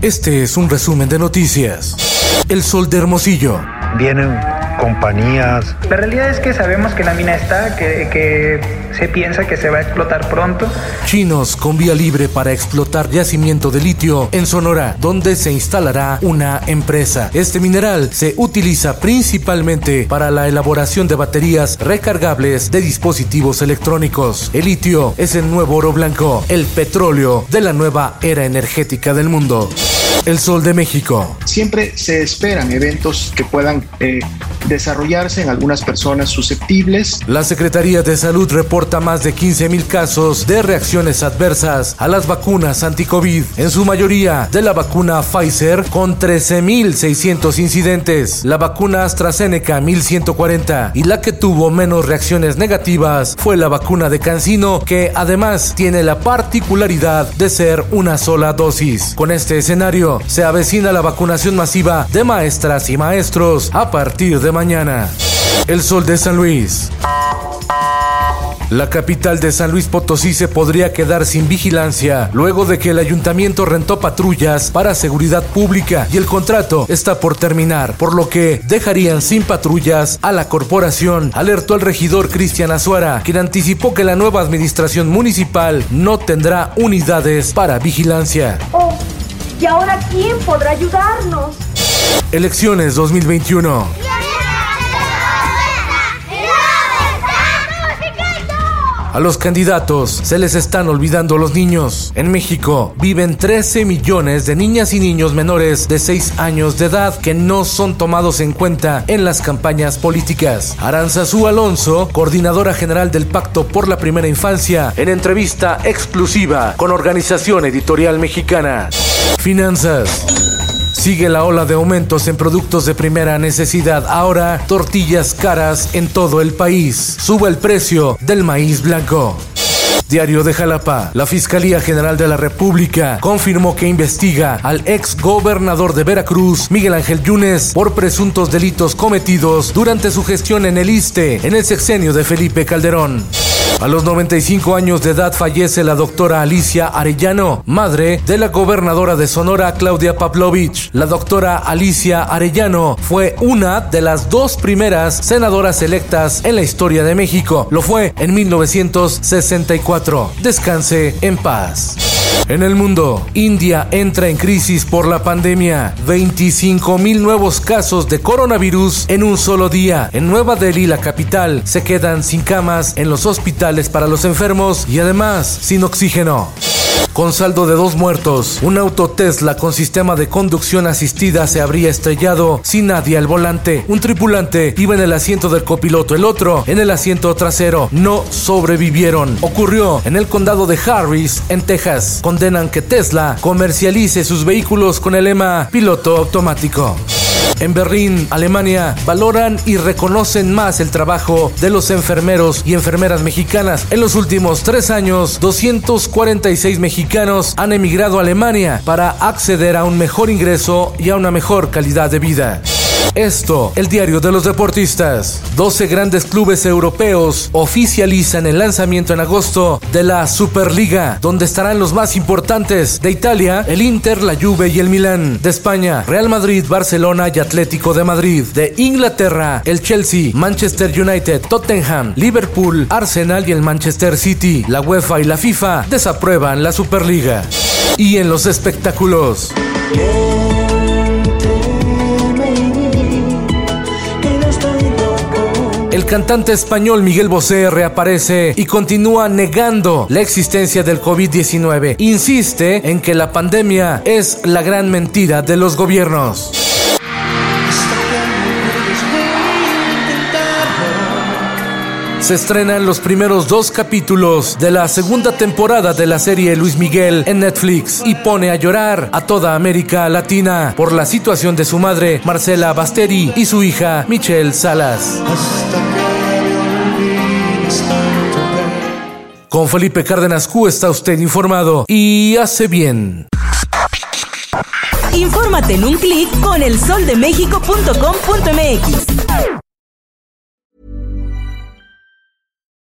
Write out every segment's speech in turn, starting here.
Este es un resumen de noticias. El Sol de Hermosillo. Vienen compañías. La realidad es que sabemos que la mina está, que, que, se piensa que se va a explotar pronto. Chinos con vía libre para explotar yacimiento de litio en Sonora, donde se instalará una empresa. Este mineral se utiliza principalmente para la elaboración de baterías recargables de dispositivos electrónicos. El litio es el nuevo oro blanco, el petróleo de la nueva era energética del mundo. El Sol de México. Siempre se esperan eventos que puedan eh, desarrollarse en algunas personas susceptibles. La Secretaría de Salud reporta más de 15 mil casos de reacciones adversas a las vacunas anti-COVID, en su mayoría de la vacuna Pfizer con 13.600 incidentes, la vacuna AstraZeneca 1.140 y la que tuvo menos reacciones negativas fue la vacuna de Cancino que además tiene la particularidad de ser una sola dosis. Con este escenario se avecina la vacunación masiva de maestras y maestros a partir de mañana. El Sol de San Luis. La capital de San Luis Potosí se podría quedar sin vigilancia luego de que el ayuntamiento rentó patrullas para seguridad pública y el contrato está por terminar, por lo que dejarían sin patrullas a la corporación, alertó el regidor Cristian Azuara, quien anticipó que la nueva administración municipal no tendrá unidades para vigilancia. Oh, ¿y ahora quién podrá ayudarnos? Elecciones 2021. A los candidatos se les están olvidando los niños. En México viven 13 millones de niñas y niños menores de 6 años de edad que no son tomados en cuenta en las campañas políticas. Aranzazú Alonso, coordinadora general del Pacto por la Primera Infancia, en entrevista exclusiva con Organización Editorial Mexicana. Finanzas. Sigue la ola de aumentos en productos de primera necesidad. Ahora, tortillas caras en todo el país. Sube el precio del maíz blanco. Diario de Jalapa. La Fiscalía General de la República confirmó que investiga al ex gobernador de Veracruz, Miguel Ángel Yunes, por presuntos delitos cometidos durante su gestión en el ISTE en el sexenio de Felipe Calderón. A los 95 años de edad fallece la doctora Alicia Arellano, madre de la gobernadora de Sonora Claudia Pavlovich. La doctora Alicia Arellano fue una de las dos primeras senadoras electas en la historia de México. Lo fue en 1964. Descanse en paz. En el mundo, India entra en crisis por la pandemia. 25 mil nuevos casos de coronavirus en un solo día. En Nueva Delhi, la capital, se quedan sin camas en los hospitales para los enfermos y además sin oxígeno. Con saldo de dos muertos, un auto Tesla con sistema de conducción asistida se habría estrellado sin nadie al volante. Un tripulante iba en el asiento del copiloto, el otro en el asiento trasero. No sobrevivieron. Ocurrió en el condado de Harris, en Texas. Condenan que Tesla comercialice sus vehículos con el lema piloto automático. En Berlín, Alemania, valoran y reconocen más el trabajo de los enfermeros y enfermeras mexicanas. En los últimos tres años, 246 mexicanos han emigrado a Alemania para acceder a un mejor ingreso y a una mejor calidad de vida. Esto, el diario de los deportistas. 12 grandes clubes europeos oficializan el lanzamiento en agosto de la Superliga, donde estarán los más importantes de Italia, el Inter, la Juve y el Milán. De España, Real Madrid, Barcelona y Atlético de Madrid. De Inglaterra, el Chelsea, Manchester United, Tottenham, Liverpool, Arsenal y el Manchester City. La UEFA y la FIFA desaprueban la Superliga. Y en los espectáculos. El cantante español Miguel Bosé reaparece y continúa negando la existencia del COVID-19. Insiste en que la pandemia es la gran mentira de los gobiernos. Se estrenan los primeros dos capítulos de la segunda temporada de la serie Luis Miguel en Netflix y pone a llorar a toda América Latina por la situación de su madre Marcela Basteri y su hija Michelle Salas. Con Felipe Cárdenas Q está usted informado y hace bien. Infórmate en un clic con elsoldemexico.com.mx.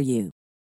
for you.